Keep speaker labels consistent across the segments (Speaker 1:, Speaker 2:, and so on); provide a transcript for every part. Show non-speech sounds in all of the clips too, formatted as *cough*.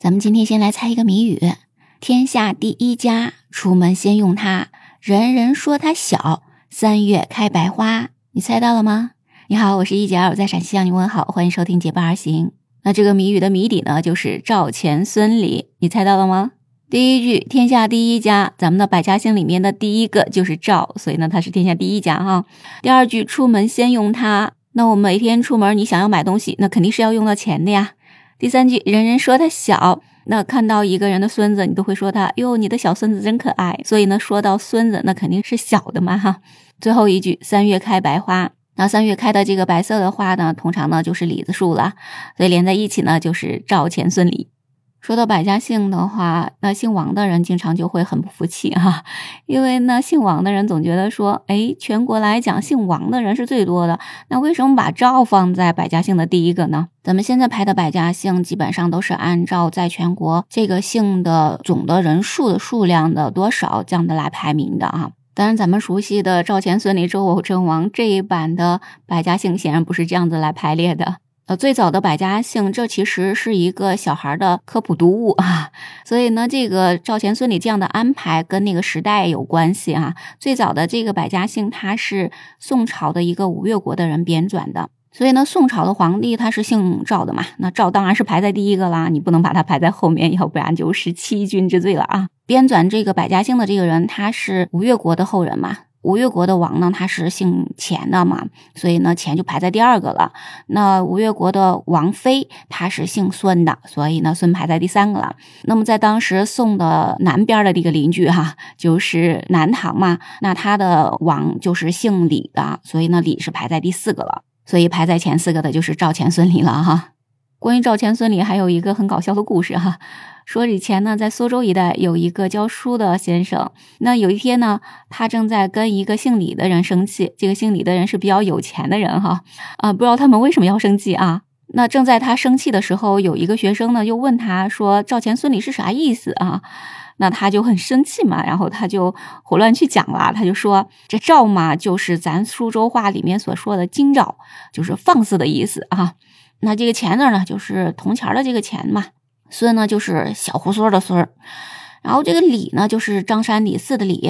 Speaker 1: 咱们今天先来猜一个谜语：天下第一家，出门先用它，人人说它小，三月开白花。你猜到了吗？你好，我是一姐，我在陕西向你问好，欢迎收听《结伴而行》。那这个谜语的谜底呢，就是赵钱孙李。你猜到了吗？第一句天下第一家，咱们的百家姓里面的第一个就是赵，所以呢，它是天下第一家哈。第二句出门先用它，那我每天出门，你想要买东西，那肯定是要用到钱的呀。第三句，人人说他小，那看到一个人的孙子，你都会说他哟，你的小孙子真可爱。所以呢，说到孙子，那肯定是小的嘛哈。最后一句，三月开白花，那三月开的这个白色的花呢，通常呢就是李子树了，所以连在一起呢就是赵钱孙李。说到百家姓的话，那姓王的人经常就会很不服气哈，因为呢，姓王的人总觉得说，哎，全国来讲，姓王的人是最多的，那为什么把赵放在百家姓的第一个呢？咱们现在排的百家姓，基本上都是按照在全国这个姓的总的人数的数量的多少这样的来排名的啊。当然，咱们熟悉的赵钱孙李周武郑王这一版的百家姓，显然不是这样子来排列的。呃，最早的百家姓，这其实是一个小孩的科普读物啊，*laughs* 所以呢，这个赵钱孙李这样的安排跟那个时代有关系啊。最早的这个百家姓，它是宋朝的一个吴越国的人编纂的，所以呢，宋朝的皇帝他是姓赵的嘛，那赵当然是排在第一个啦，你不能把他排在后面，要不然就是欺君之罪了啊。编纂这个百家姓的这个人，他是吴越国的后人嘛。吴越国的王呢，他是姓钱的嘛，所以呢，钱就排在第二个了。那吴越国的王妃，他是姓孙的，所以呢，孙排在第三个了。那么在当时宋的南边的这个邻居哈，*laughs* 就是南唐嘛，那他的王就是姓李的，所以呢，李是排在第四个了。所以排在前四个的就是赵钱孙李了哈。关于赵钱孙李，还有一个很搞笑的故事哈。说以前呢，在苏州一带有一个教书的先生，那有一天呢，他正在跟一个姓李的人生气。这个姓李的人是比较有钱的人哈，啊，不知道他们为什么要生气啊？那正在他生气的时候，有一个学生呢，又问他说：“赵钱孙李是啥意思啊？”那他就很生气嘛，然后他就胡乱去讲了，他就说：“这赵嘛，就是咱苏州话里面所说的京兆，就是放肆的意思啊。那这个钱字呢，就是铜钱的这个钱嘛。”孙呢就是小胡孙的孙，然后这个李呢就是张山李四的李，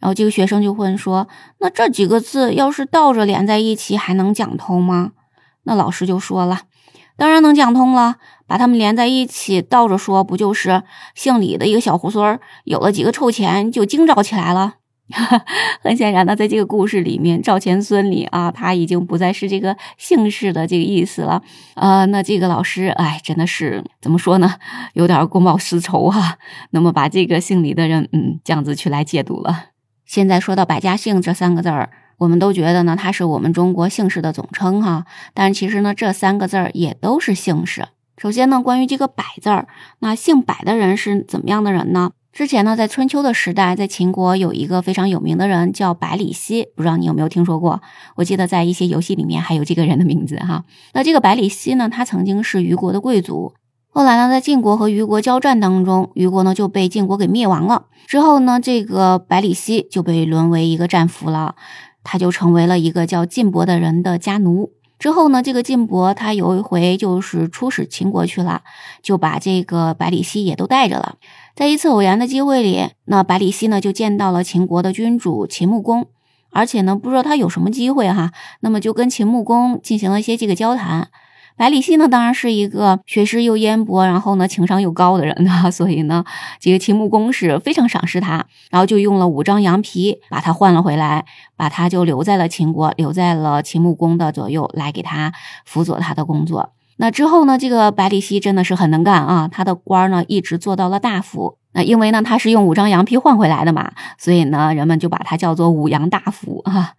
Speaker 1: 然后这个学生就问说：“那这几个字要是倒着连在一起，还能讲通吗？”那老师就说了：“当然能讲通了，把它们连在一起倒着说，不就是姓李的一个小胡孙有了几个臭钱，就惊兆起来了。” *laughs* 很显然呢，在这个故事里面，赵钱孙李啊，他已经不再是这个姓氏的这个意思了啊。那这个老师，哎，真的是怎么说呢？有点公报私仇哈。那么把这个姓李的人，嗯，这样子去来解读了。现在说到百家姓这三个字儿，我们都觉得呢，它是我们中国姓氏的总称哈。但其实呢，这三个字儿也都是姓氏。首先呢，关于这个百字儿，那姓百的人是怎么样的人呢？之前呢，在春秋的时代，在秦国有一个非常有名的人叫百里奚，不知道你有没有听说过？我记得在一些游戏里面还有这个人的名字哈。那这个百里奚呢，他曾经是虞国的贵族，后来呢，在晋国和虞国交战当中，虞国呢就被晋国给灭亡了。之后呢，这个百里奚就被沦为一个战俘了，他就成为了一个叫晋伯的人的家奴。之后呢，这个晋伯他有一回就是出使秦国去了，就把这个百里奚也都带着了。在一次偶然的机会里，那百里奚呢就见到了秦国的君主秦穆公，而且呢不知道他有什么机会哈，那么就跟秦穆公进行了一些这个交谈。百里奚呢当然是一个学识又渊博，然后呢情商又高的人呢，*laughs* 所以呢这个秦穆公是非常赏识他，然后就用了五张羊皮把他换了回来，把他就留在了秦国，留在了秦穆公的左右，来给他辅佐他的工作。那之后呢？这个百里奚真的是很能干啊，他的官儿呢一直做到了大夫。那因为呢他是用五张羊皮换回来的嘛，所以呢人们就把他叫做五羊大夫啊。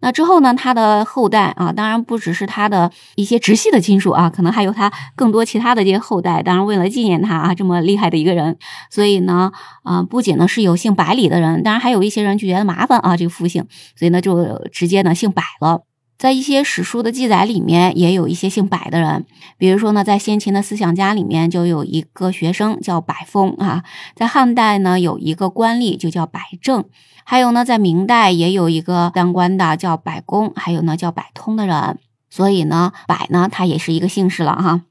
Speaker 1: 那之后呢，他的后代啊，当然不只是他的一些直系的亲属啊，可能还有他更多其他的这些后代。当然为了纪念他啊，这么厉害的一个人，所以呢，啊，不仅呢是有姓百里的人，当然还有一些人就觉得麻烦啊，这个复姓，所以呢就直接呢姓百了。在一些史书的记载里面，也有一些姓百的人，比如说呢，在先秦的思想家里面就有一个学生叫百风啊，在汉代呢有一个官吏就叫百正，还有呢在明代也有一个当官的叫百公，还有呢叫百通的人，所以呢百呢他也是一个姓氏了哈。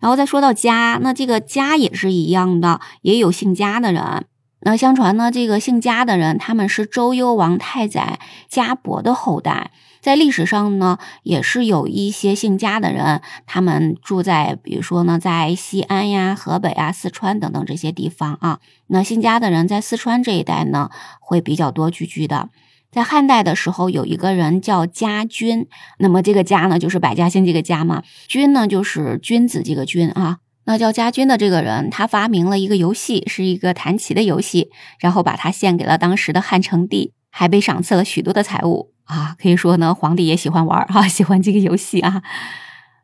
Speaker 1: 然后再说到家，那这个家也是一样的，也有姓家的人。那相传呢，这个姓家的人，他们是周幽王太宰家伯的后代。在历史上呢，也是有一些姓家的人，他们住在，比如说呢，在西安呀、河北啊、四川等等这些地方啊。那姓家的人在四川这一带呢，会比较多聚居的。在汉代的时候，有一个人叫家君，那么这个家呢，就是百家姓这个家嘛，君呢就是君子这个君啊。那叫家军的这个人，他发明了一个游戏，是一个弹棋的游戏，然后把它献给了当时的汉成帝，还被赏赐了许多的财物啊。可以说呢，皇帝也喜欢玩哈，*laughs* 喜欢这个游戏啊。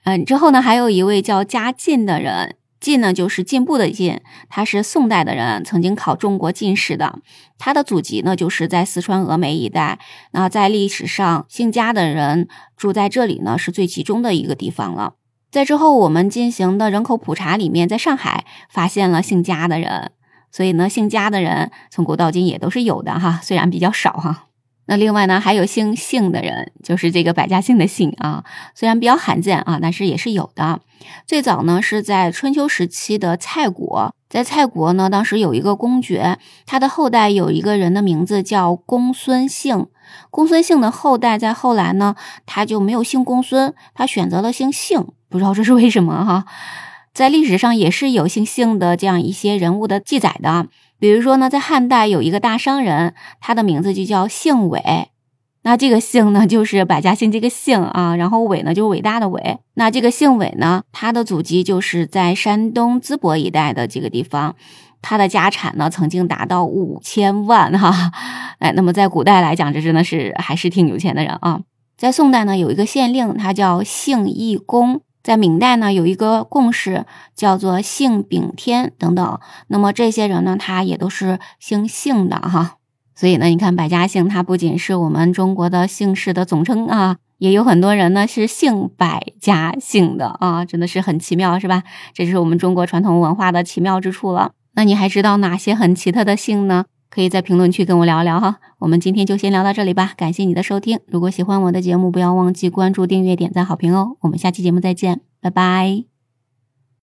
Speaker 1: 嗯，之后呢，还有一位叫家进的人，进呢就是进步的进，他是宋代的人，曾经考中国进士的。他的祖籍呢就是在四川峨眉一带。那在历史上，姓家的人住在这里呢，是最集中的一个地方了。在之后，我们进行的人口普查里面，在上海发现了姓家的人，所以呢，姓家的人从古到今也都是有的哈，虽然比较少哈。那另外呢，还有姓姓的人，就是这个百家姓的姓啊，虽然比较罕见啊，但是也是有的。最早呢是在春秋时期的蔡国，在蔡国呢，当时有一个公爵，他的后代有一个人的名字叫公孙姓。公孙姓的后代在后来呢，他就没有姓公孙，他选择了姓姓，不知道这是为什么哈。在历史上也是有姓姓的这样一些人物的记载的，比如说呢，在汉代有一个大商人，他的名字就叫姓韦。那这个姓呢，就是百家姓这个姓啊，然后伟呢，就是伟大的伟。那这个姓伟呢，他的祖籍就是在山东淄博一带的这个地方，他的家产呢，曾经达到五千万哈。哎，那么在古代来讲，这真的是还是挺有钱的人啊。在宋代呢，有一个县令，他叫姓义公；在明代呢，有一个贡士叫做姓丙天等等。那么这些人呢，他也都是姓姓的哈。所以呢，你看百家姓，它不仅是我们中国的姓氏的总称啊，也有很多人呢是姓百家姓的啊，真的是很奇妙，是吧？这就是我们中国传统文化的奇妙之处了。那你还知道哪些很奇特的姓呢？可以在评论区跟我聊一聊哈。我们今天就先聊到这里吧，感谢你的收听。如果喜欢我的节目，不要忘记关注、订阅、点赞、好评哦。我们下期节目再见，拜拜。